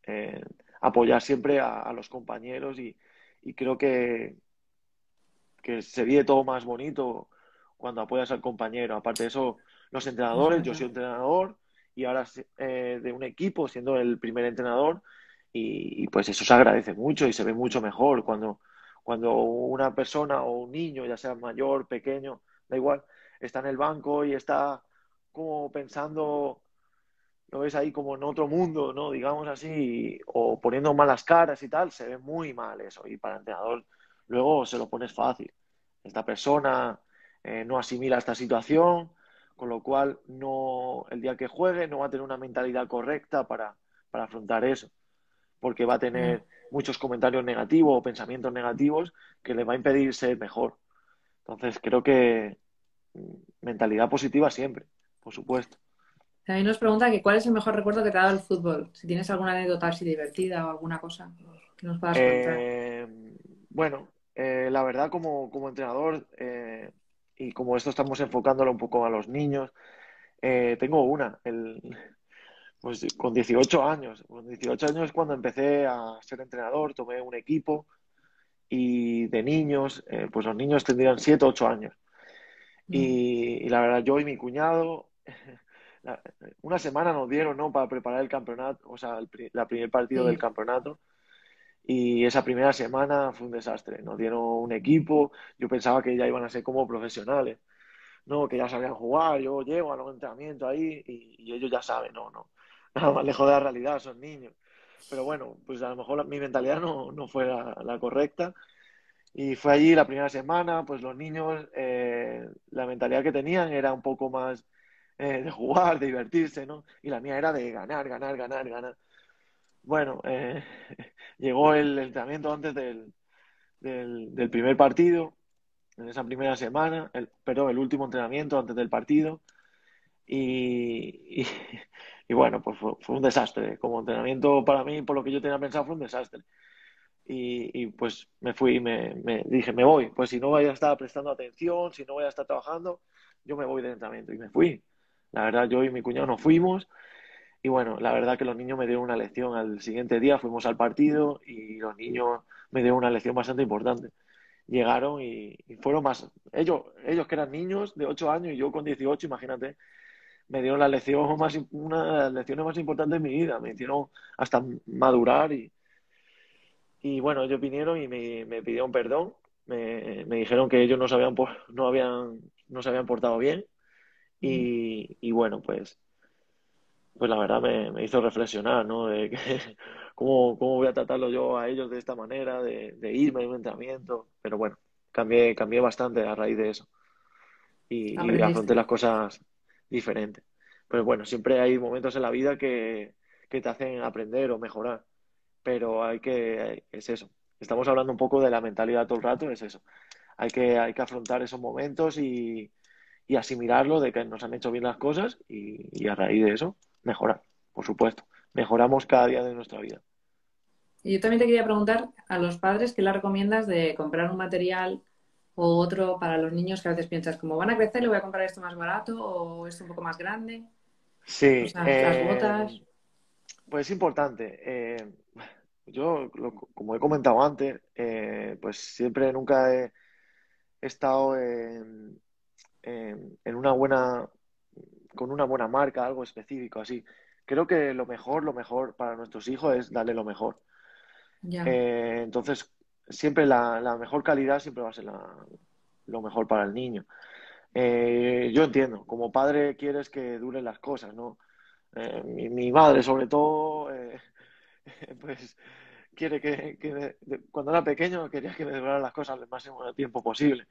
eh, apoyar siempre a, los compañeros y, creo que, que se vive todo más bonito cuando apoyas al compañero. Aparte de eso, los entrenadores, yo soy entrenador y ahora eh, de un equipo siendo el primer entrenador y, pues eso se agradece mucho y se ve mucho mejor cuando, cuando una persona o un niño, ya sea mayor, pequeño, da igual, está en el banco y está como pensando, lo ves ahí como en otro mundo, ¿no? Digamos así, o poniendo malas caras y tal, se ve muy mal eso. Y para el entrenador luego se lo pones fácil. Esta persona eh, no asimila esta situación, con lo cual no, el día que juegue no va a tener una mentalidad correcta para, para afrontar eso, porque va a tener mm. muchos comentarios negativos o pensamientos negativos que le va a impedir ser mejor. Entonces creo que, mentalidad positiva siempre, por supuesto. También nos pregunta que cuál es el mejor recuerdo que te ha dado el fútbol. Si tienes alguna anécdota así divertida o alguna cosa que nos puedas contar. Eh, bueno, eh, la verdad como, como entrenador eh, y como esto estamos enfocándolo un poco a los niños, tengo una. El, pues con 18 años. Con 18 años es cuando empecé a ser entrenador, tomé un equipo y de niños, pues los niños tendrían 7 o 8 años. Mm. Y, la verdad, yo y mi cuñado, una semana nos dieron, ¿no? Para preparar el campeonato, o sea, el, la primer partido del campeonato. Y esa primera semana fue un desastre. Nos dieron un equipo, yo pensaba que ya iban a ser como profesionales, ¿no? Que ya sabían jugar, yo llego a los entrenamientos ahí y, ellos ya saben, no, no. Nada más lejos de la realidad, son niños. Pero bueno, pues a lo mejor mi mentalidad no, no fue la correcta y fue allí la primera semana, pues los niños, eh, la mentalidad que tenían era un poco más eh, de jugar, de divertirse, ¿no? Y la mía era de ganar, ganar, ganar, ganar. Bueno, eh, llegó el entrenamiento antes del, del, primer partido, en esa primera semana, el, perdón, el último entrenamiento antes del partido. Y, y, bueno, pues fue, fue, un desastre. Como entrenamiento para mí, por lo que yo tenía pensado, fue un desastre y, pues me fui, me, me, dije, me voy, pues si no voy a estar prestando atención, si no voy a estar trabajando, yo me voy de entrenamiento y me fui. La verdad, yo y mi cuñado nos fuimos y bueno, la verdad que los niños me dieron una lección al siguiente día, fuimos al partido y los niños me dieron una lección bastante importante. Llegaron y, fueron más, ellos, ellos que eran niños de 8 años y yo con 18, imagínate, me dieron la lección más, una de las lecciones más importantes de mi vida, me hicieron hasta madurar y, y bueno, ellos vinieron y me, me pidieron perdón. Me, me, dijeron que ellos no se habían, no habían, no se habían portado bien. Y, y bueno, pues, pues la verdad me, me hizo reflexionar, ¿no? De que, cómo, cómo voy a tratarlo yo a ellos de esta manera, de, de irme a un entrenamiento. Pero bueno, cambié, cambié bastante a raíz de eso. Y, y afronté las cosas diferentes. Pero bueno, siempre hay momentos en la vida que, que te hacen aprender o mejorar pero hay que, es eso. Estamos hablando un poco de la mentalidad todo el rato, es eso. Hay que, hay que afrontar esos momentos y, y asimilarlo de que nos han hecho bien las cosas y, a raíz de eso mejorar, por supuesto. Mejoramos cada día de nuestra vida. Y yo también te quería preguntar a los padres qué les recomiendas de comprar un material o otro para los niños que a veces piensas, como van a crecer, le voy a comprar esto más barato o esto un poco más grande. Sí. las eh, botas. Pues es importante. Eh, yo, como he comentado antes, eh, pues siempre nunca he, estado en, en, una buena, con una buena marca, algo específico así. Creo que lo mejor, lo mejor para nuestros hijos es darle lo mejor. Eh, entonces, siempre la, la, mejor calidad siempre va a ser lo mejor para el niño. Eh, yo entiendo, como padre quieres que duren las cosas, ¿no? Eh, mi, madre, sobre todo, pues quiere que, cuando era pequeño quería que me duraran las cosas el máximo de tiempo posible.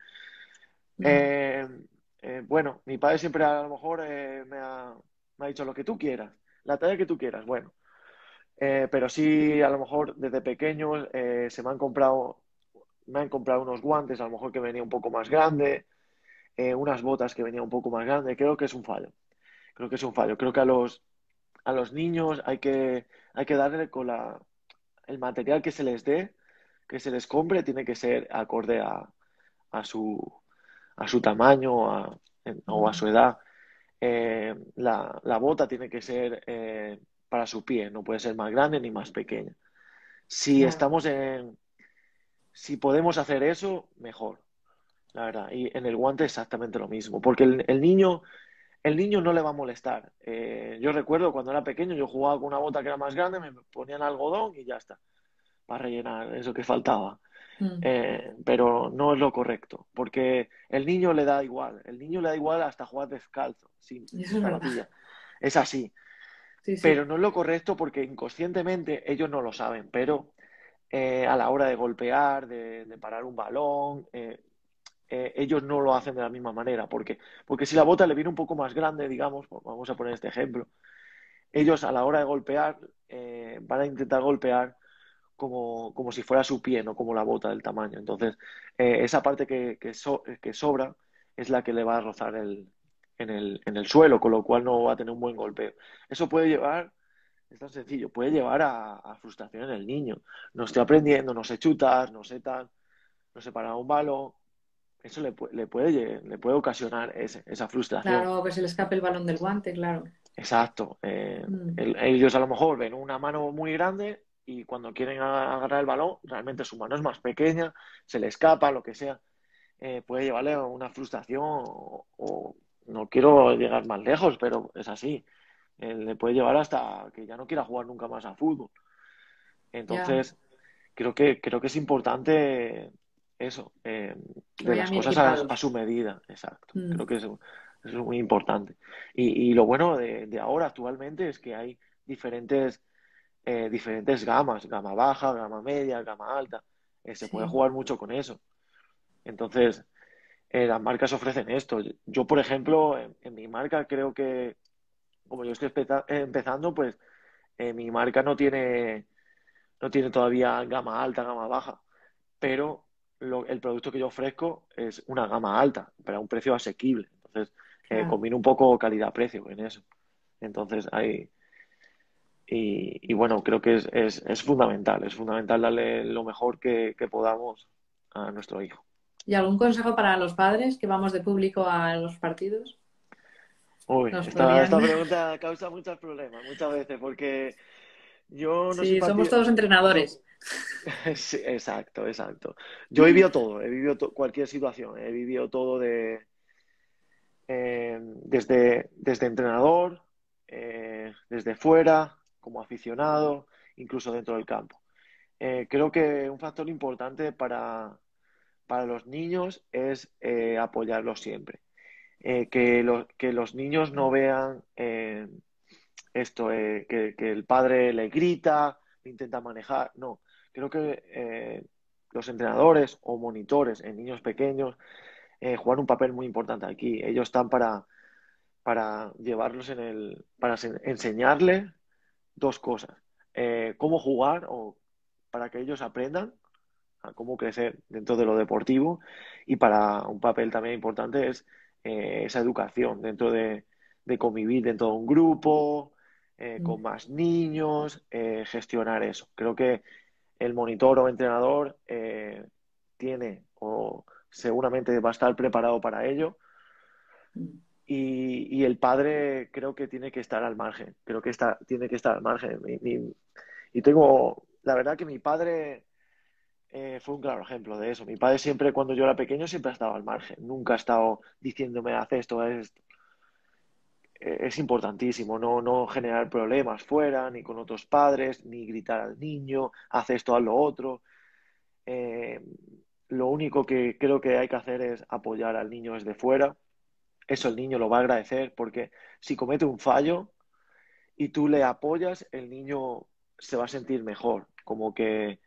bueno, mi padre siempre a lo mejor me ha, me, ha, dicho lo que tú quieras, la talla que tú quieras. Bueno, eh, pero sí, a lo mejor desde pequeños eh, se me han comprado, me han comprado unos guantes, a lo mejor que venía un poco más grande, eh, unas botas que venía un poco más grande. Creo que es un fallo. Creo que es un fallo. Creo que a los, a los niños hay que, hay que darle con la, el material que se les dé, que se les compre, tiene que ser acorde a, a, su, a su tamaño o a su edad. la, la, bota tiene que ser para su pie, no puede ser más grande ni más pequeña. Si estamos en, si podemos hacer eso, mejor, la verdad. Y en el guante exactamente lo mismo, porque el, niño, el niño no le va a molestar. Eh, yo recuerdo cuando era pequeño, yo jugaba con una bota que era más grande, me ponían algodón y ya está, para rellenar eso que faltaba. Mm. Eh, pero no es lo correcto, porque el niño le da igual, el niño le da igual hasta jugar descalzo, sin es, es así. Pero no es lo correcto porque inconscientemente ellos no lo saben, pero eh, a la hora de golpear, de, parar un balón, eh, eh, ellos no lo hacen de la misma manera. Porque, porque si la bota le viene un poco más grande, digamos, pues vamos a poner este ejemplo, ellos a la hora de golpear van a intentar golpear como, como, si fuera su pie, no como la bota del tamaño. Entonces, esa parte que, que, sobra es la que le va a rozar el, en el, en el suelo, con lo cual no va a tener un buen golpeo. Eso puede llevar, es tan sencillo, puede llevar a, frustración en el niño. No estoy aprendiendo, no sé chutar, no sé tal, no sé parar un balón. Eso le, le, puede, le puede ocasionar esa frustración. Claro, que se le escape el balón del guante, claro. Exacto. Eh, mm. ellos a lo mejor ven una mano muy grande y cuando quieren agarrar el balón, realmente su mano es más pequeña, se le escapa, lo que sea. Eh, puede llevarle a una frustración o, no quiero llegar más lejos, pero es así. le puede llevar hasta que ya no quiera jugar nunca más a fútbol. Entonces, creo que creo que es importante eso, eh, de las cosas a, su medida, exacto. Mm. Creo que eso, es muy importante. Y, lo bueno de, ahora actualmente es que hay diferentes, eh, diferentes gamas, gama baja, gama media, gama alta. Eh, se puede jugar mucho con eso. Entonces, las marcas ofrecen esto. Yo, por ejemplo, en, mi marca creo que, como yo estoy empezando, pues mi marca no tiene, no tiene todavía gama alta, gama baja, pero el producto que yo ofrezco es una gama alta, pero a un precio asequible. Entonces, eh, combino un poco calidad-precio en eso. Entonces, hay... Y, bueno, creo que es, es, es, fundamental, es fundamental darle lo mejor que podamos a nuestro hijo. ¿Y algún consejo para los padres que vamos de público a los partidos? Uy, esta, pregunta causa muchos problemas muchas veces porque yo no Sí, somos todos entrenadores. sí, exacto, exacto. Yo he vivido todo, he vivido cualquier situación, he vivido todo de eh, desde, desde entrenador, eh, desde fuera, como aficionado, incluso dentro del campo. Eh, creo que un factor importante para, para los niños es eh, apoyarlos siempre. Que, que, los niños no vean eh, esto, que, el padre le grita, intenta manejar. No, creo que los entrenadores o monitores en niños pequeños juegan un papel muy importante aquí. Ellos están para, para llevarlos en el, para enseñarle dos cosas. cómo jugar o para que ellos aprendan cómo crecer dentro de lo deportivo y para un papel también importante es eh, esa educación dentro de, convivir dentro de un grupo, eh, con mm. más niños, eh, gestionar eso. Creo que el monitor o entrenador tiene o seguramente va a estar preparado para ello. Y, el padre creo que tiene que estar al margen, creo que está, tiene que estar al margen. y tengo, la verdad que mi padre eh, fue un claro ejemplo de eso. Mi padre siempre, cuando yo era pequeño, siempre ha estado al margen. Nunca ha estado diciéndome, haz esto, haz esto. Eh, es importantísimo no, no generar problemas fuera, ni con otros padres, ni gritar al niño, haz esto, haz lo otro. Eh, lo único que creo que hay que hacer es apoyar al niño desde fuera. Eso el niño lo va a agradecer porque si comete un fallo y tú le apoyas, el niño se va a sentir mejor. Como que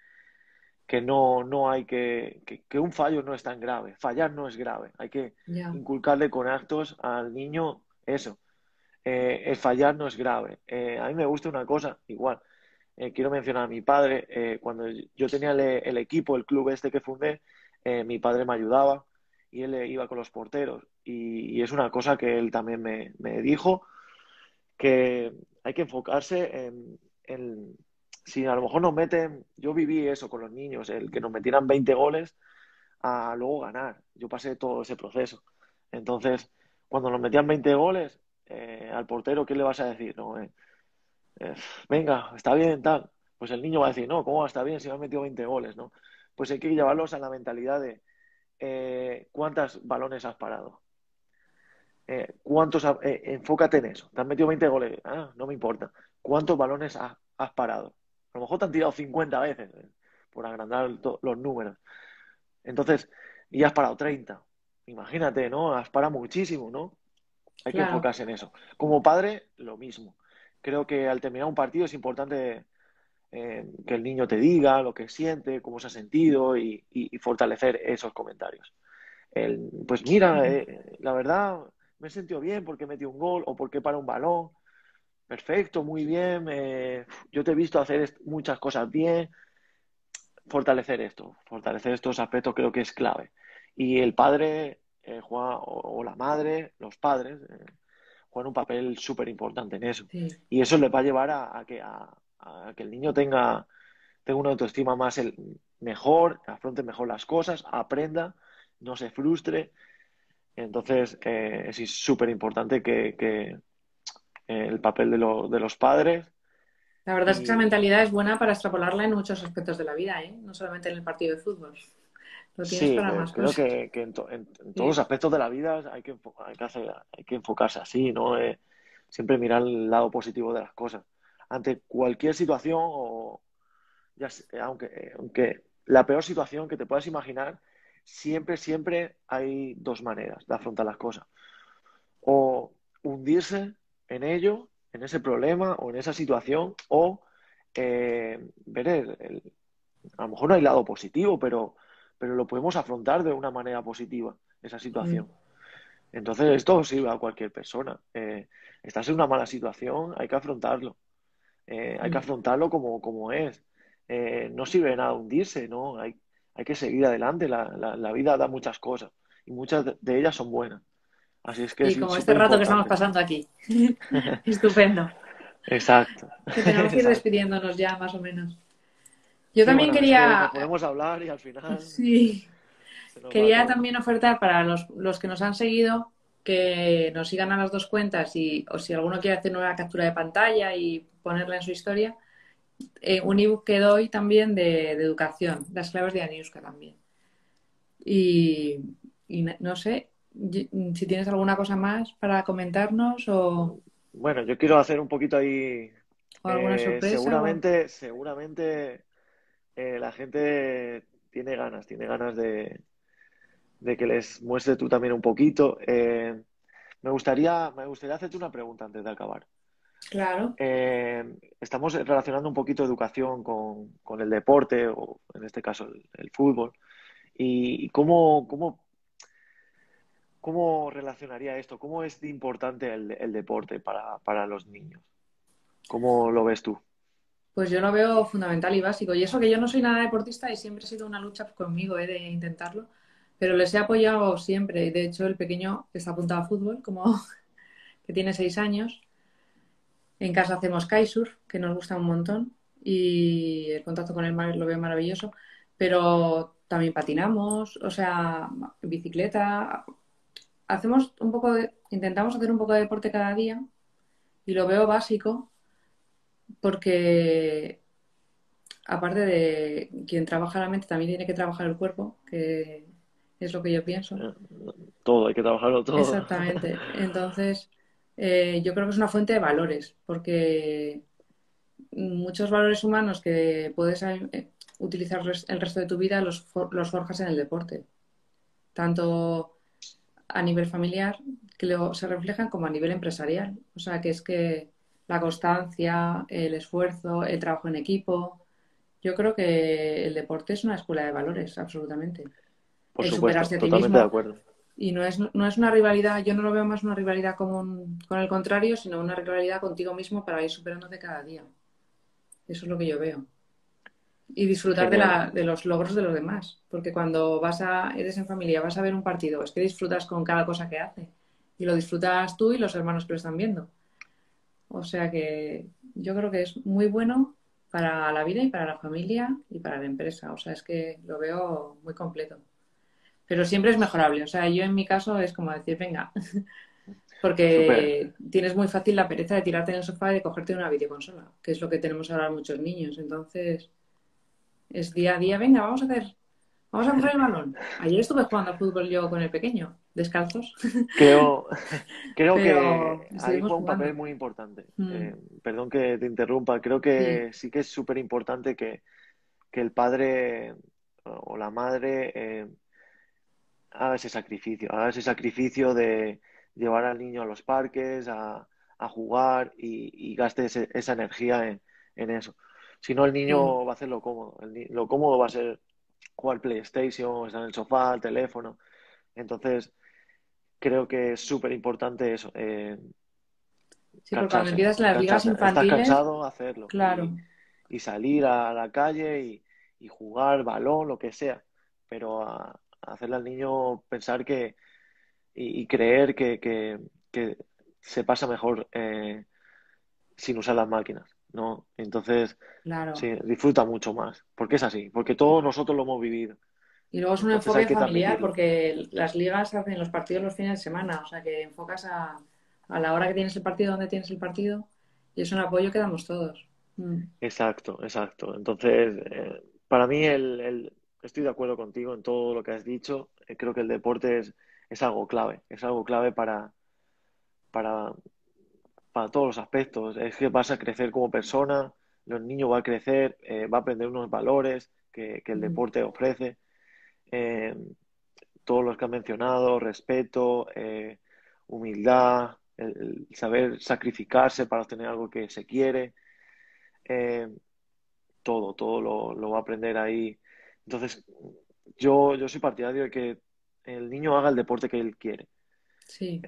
que no, no hay que, que, un fallo no es tan grave, fallar no es grave, hay que inculcarle con actos al niño eso, eh, el fallar no es grave. Eh, a mí me gusta una cosa, igual, eh, quiero mencionar a mi padre, cuando yo tenía el, equipo, el club este que fundé, mi padre me ayudaba y él iba con los porteros y, es una cosa que él también me, me dijo, que hay que enfocarse en, en si a lo mejor nos meten, yo viví eso con los niños, el que nos metieran 20 goles a luego ganar. Yo pasé todo ese proceso. Entonces, cuando nos metían 20 goles, eh, al portero, ¿qué le vas a decir? No, eh, eh, venga, está bien, tal. Pues el niño va a decir, no, ¿cómo va? Está bien si me han metido 20 goles, ¿no? Pues hay que llevarlos a la mentalidad de cuántos balones has parado. ¿Cuántos, enfócate en eso. Te han metido 20 goles, ah, no me importa. ¿Cuántos balones has parado? A lo mejor te han tirado 50 veces por agrandar los números. Entonces, y has parado 30. Imagínate, ¿no? Has parado muchísimo, ¿no? Hay que enfocarse en eso. Como padre, lo mismo. Creo que al terminar un partido es importante eh, que el niño te diga lo que siente, cómo se ha sentido y, fortalecer esos comentarios. pues mira, eh, la verdad me he sentido bien porque metí un gol o porque para un balón perfecto, muy bien, yo te he visto hacer muchas cosas bien. Fortalecer esto, fortalecer estos aspectos creo que es clave. Y el padre eh, juega, o, la madre, los padres, eh, juegan un papel súper importante en eso. Y eso le va a llevar a, que, a, que el niño tenga, tenga una autoestima más el, mejor, afronte mejor las cosas, aprenda, no se frustre. Entonces, eh, es súper importante que, el papel de, de los padres. La verdad es que esa mentalidad es buena para extrapolarla en muchos aspectos de la vida, ¿eh? no solamente en el partido de fútbol. Lo tienes para más creo que, en, todos los aspectos de la vida hay que, hay que, hacer, hay que enfocarse así, ¿no? Eh, siempre mirar el lado positivo de las cosas. Ante cualquier situación, o ya aunque, aunque la peor situación que te puedas imaginar, siempre, siempre hay dos maneras de afrontar las cosas. O hundirse en ello, en ese problema o en esa situación, o eh, ver el, a lo mejor no hay lado positivo, pero, pero lo podemos afrontar de una manera positiva, esa situación. Entonces, esto sirve a cualquier persona. Eh, estás en una mala situación, hay que afrontarlo. Eh, hay que mm. afrontarlo como, como es. no sirve de nada hundirse, ¿no? Hay, hay que seguir adelante. La, la, la, vida da muchas cosas y muchas de ellas son buenas. Así es que y como este rato que estamos pasando aquí. Estupendo. Exacto. Que tenemos que ir despidiéndonos ya, más o menos. Yo también quería. podemos hablar y al final. Sí. Quería también ofertar para los, los, que nos han seguido que nos sigan a las dos cuentas y o si alguno quiere hacer una captura de pantalla y ponerla en su historia, eh, un ebook que doy también de, educación, las claves de Aniuska también. Y, y no sé, si tienes alguna cosa más para comentarnos o... Bueno, yo quiero hacer un poquito ahí... alguna eh, sorpresa? Seguramente, seguramente eh, la gente tiene ganas, tiene ganas de, de, que les muestre tú también un poquito. Eh, me, gustaría, me gustaría hacerte una pregunta antes de acabar. Claro. estamos relacionando un poquito educación con, con, el deporte, o en este caso el, fútbol. ¿Y cómo, cómo ¿Cómo relacionaría esto? ¿Cómo es importante el, deporte para, los niños? ¿Cómo lo ves tú? Pues yo lo veo fundamental y básico. Y eso que yo no soy nada deportista y siempre ha sido una lucha conmigo ¿eh? de intentarlo. pero les he apoyado siempre. De hecho, el pequeño está apuntado a fútbol, como que tiene seis años. En casa hacemos kitesurf, que nos gusta un montón, y el contacto con el mar lo veo maravilloso. Pero también patinamos, o sea, bicicleta. Hacemos un poco de, intentamos hacer un poco de deporte cada día y lo veo básico porque aparte de quien trabaja la mente también tiene que trabajar el cuerpo, que es lo que yo pienso. Eh, todo, hay que trabajarlo todo. Exactamente. Entonces, eh, yo creo que es una fuente de valores, porque muchos valores humanos que puedes eh, utilizar el resto de tu vida los, los forjas en el deporte. Tanto a nivel familiar, que luego se reflejan, como a nivel empresarial. O sea, que es que la constancia, el esfuerzo, el trabajo en equipo. Yo creo que el deporte es una escuela de valores, absolutamente. Por supuesto, totalmente de acuerdo. Y no es, no es una rivalidad, yo no lo veo más una rivalidad con, con el contrario, sino una rivalidad contigo mismo para ir superándote cada día. Eso es lo que yo veo. Y disfrutar de, la, de, los logros de los demás. Porque cuando vas a, eres en familia, vas a ver un partido, es que disfrutas con cada cosa que hace. Y lo disfrutas tú y los hermanos que lo están viendo. O sea que yo creo que es muy bueno para la vida y para la familia y para la empresa. O sea, es que lo veo muy completo. Pero siempre es mejorable. O sea, yo en mi caso es como decir, venga, porque tienes muy fácil la pereza de tirarte en el sofá y de cogerte una videoconsola, que es lo que tenemos ahora muchos niños. Entonces, es día a día, venga, vamos a hacer, vamos a coger el balón. Ayer estuve jugando al fútbol yo con el pequeño, descalzos. Creo, creo que ahí juega un papel muy importante. Mm. Eh, perdón que te interrumpa, creo que sí, que es súper importante que, el padre o la madre eh, haga ese sacrificio, haga ese sacrificio de llevar al niño a los parques, a, jugar y, gaste esa energía en, eso. Si no, el niño va a hacer lo cómodo. lo cómodo va a ser jugar PlayStation, estar en el sofá, el teléfono. Entonces, creo que es súper importante eso. Eh, sí, porque cuando empiezas las ligas infantiles... Estás cansado, hacerlo. Claro. Y, salir a la calle y, jugar balón, lo que sea. Pero a, hacerle al niño pensar que... y, creer que, que, se pasa mejor eh, sin usar las máquinas. ¿No? Entonces, claro. sí, disfruta mucho más, porque es así, porque todos nosotros lo hemos vivido. Y luego es un enfoque familiar porque las ligas hacen los partidos los fines de semana, o sea que enfocas a, a la hora que tienes el partido, donde tienes el partido, y es un apoyo que damos todos. Mm. Exacto, exacto. Entonces, eh, para mí el, el, estoy de acuerdo contigo en todo lo que has dicho. Eh, creo que el deporte es, es algo clave, es algo clave para, para, para todos los aspectos. Es que vas a crecer como persona, los niños van a crecer, eh, va a aprender unos valores que, que el deporte ofrece eh, todos los que han mencionado, respeto, eh, humildad, el, saber sacrificarse para obtener algo que se quiere, todo, todo lo, va a aprender ahí. Entonces, yo, yo soy partidario de que el niño haga el deporte que él quiere. Sí.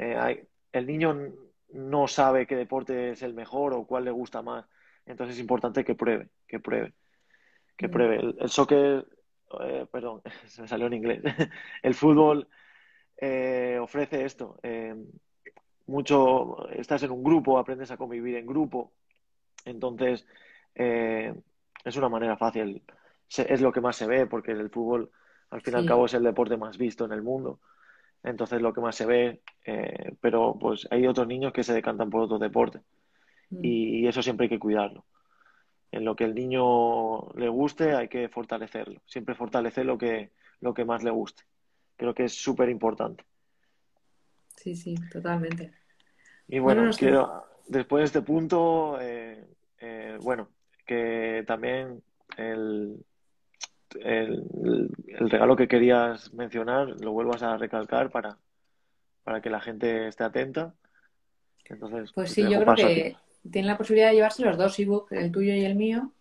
El niño no sabe qué deporte es el mejor o cuál le gusta más. Entonces es importante que pruebe, que pruebe, que mm. pruebe. El, el soccer eh, perdón, se me salió en inglés. El fútbol eh, ofrece esto. Eh, mucho, estás en un grupo, aprendes a convivir en grupo. Entonces, es una manera fácil. es lo que más se ve, porque el fútbol, al fin y al cabo, es el deporte más visto en el mundo. Entonces, lo que más se ve. pero, pues, hay otros niños que se decantan por otro deporte. Mm. y eso siempre hay que cuidarlo en lo que el niño le guste hay que fortalecerlo. Siempre fortalecer lo que, lo que más le guste. Creo que es súper importante. Sí, sí, totalmente. Y bueno, quiero, después de este punto, eh, eh, bueno, que también el, el, regalo que querías mencionar lo vuelvas a recalcar para, para que la gente esté atenta. Entonces, pues sí, yo creo que tiene la posibilidad de llevarse los dos ebooks, el tuyo y el mío,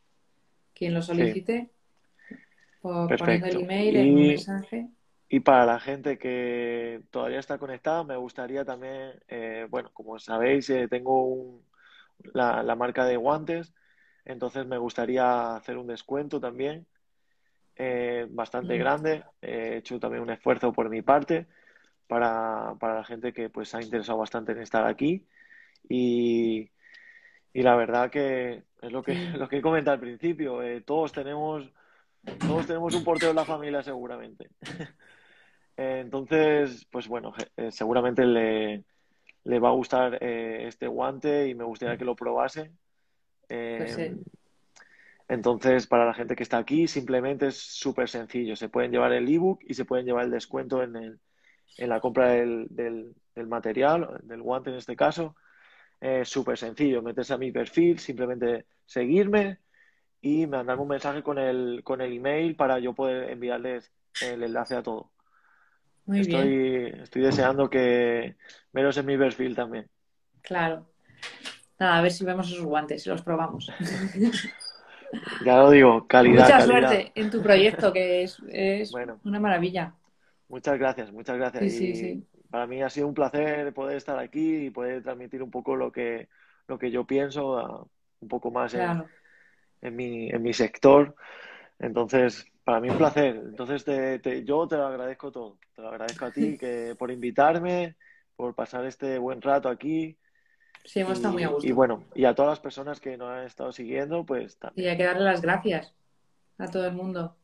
quien lo solicite, poniendo el email, y, el mensaje. Y para la gente que todavía está conectada, me gustaría también, eh, bueno, como sabéis, eh, tengo la, marca de guantes, entonces me gustaría hacer un descuento también. Eh, bastante Mm. grande. He hecho también un esfuerzo por mi parte para, para la gente que pues ha interesado bastante en estar aquí. Y, y la verdad que es lo que, Sí. lo que he comentado al principio. eh, todos tenemos, todos tenemos un portero en la familia seguramente. Eh, Entonces, pues bueno, eh, seguramente le, le va a gustar eh, este guante y me gustaría que lo probase. Pues. Eh, entonces, para la gente que está aquí, simplemente es súper sencillo. Se pueden llevar el ebook y se pueden llevar el descuento en el, en la compra del, del, del material, del guante en este caso. Es súper sencillo. Metes a mi perfil, simplemente seguirme y mandarme un mensaje con el, con el email para yo poder enviarles el enlace a todo. Muy bien, Estoy, estoy deseando que veros en mi perfil también. claro. Nada, a ver si vemos esos guantes y los probamos. Ya lo digo, calidad, Mucha calidad. suerte en tu proyecto, que es, es Bueno. una maravilla. Muchas gracias, muchas gracias. Sí, sí, Y sí. para mí ha sido un placer poder estar aquí y poder transmitir un poco lo que, lo que yo pienso, un poco más en mi, en mi sector. Entonces, para mí un placer. Entonces, te, te- yo te lo agradezco todo. Te lo agradezco a ti que, por invitarme, por pasar este buen rato aquí. Sí, hemos estado muy a Y, y gusto. bueno, y a todas las personas que nos han estado siguiendo, pues Y también, hay que darle las gracias a todo el mundo.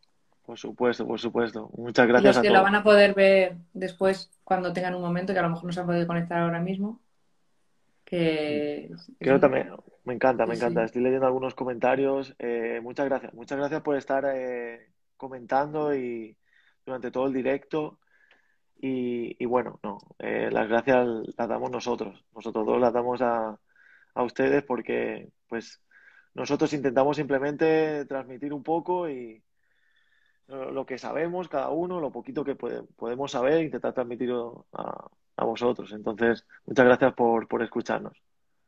por supuesto, por supuesto. Muchas Y gracias los a que lo todos. van a poder ver después cuando tengan un momento, que a lo mejor no se han podido conectar ahora mismo, que Creo también, me encanta, me Sí, encanta. Estoy leyendo algunos comentarios. Eh, muchas gracias, muchas gracias por estar eh, comentando y durante todo el directo. Y, y bueno, no, eh, las gracias las damos nosotros. Nosotros dos las damos a, a ustedes porque, pues, nosotros intentamos simplemente transmitir un poco y lo, que sabemos cada uno, lo poquito que puede- podemos saber, intentar transmitirlo a, a vosotros. Entonces, muchas gracias por, por escucharnos.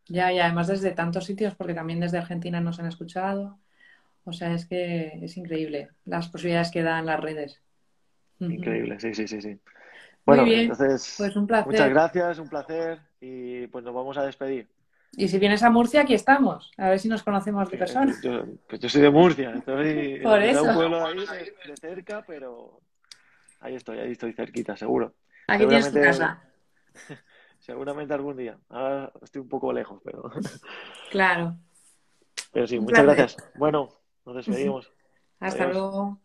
Ya, y además desde tantos sitios, porque también desde Argentina nos han escuchado. O sea, es que es increíble las posibilidades que dan las redes. Increíble, sí, sí, sí, sí. Muy Bueno, bien, entonces, pues un muchas placer. gracias, un placer y pues nos vamos a despedir. Y si vienes a Murcia, aquí estamos. A ver si nos conocemos de Eh, persona. Pues yo, pues yo soy de Murcia, estoy Por de un eso. pueblo ahí de, de cerca, pero ahí estoy, ahí estoy cerquita, seguro. Aquí tienes tu casa. seguramente algún día. Ahora estoy un poco lejos, pero, Claro. pero sí, muchas gracias. Bueno, nos despedimos. Hasta Adiós. luego.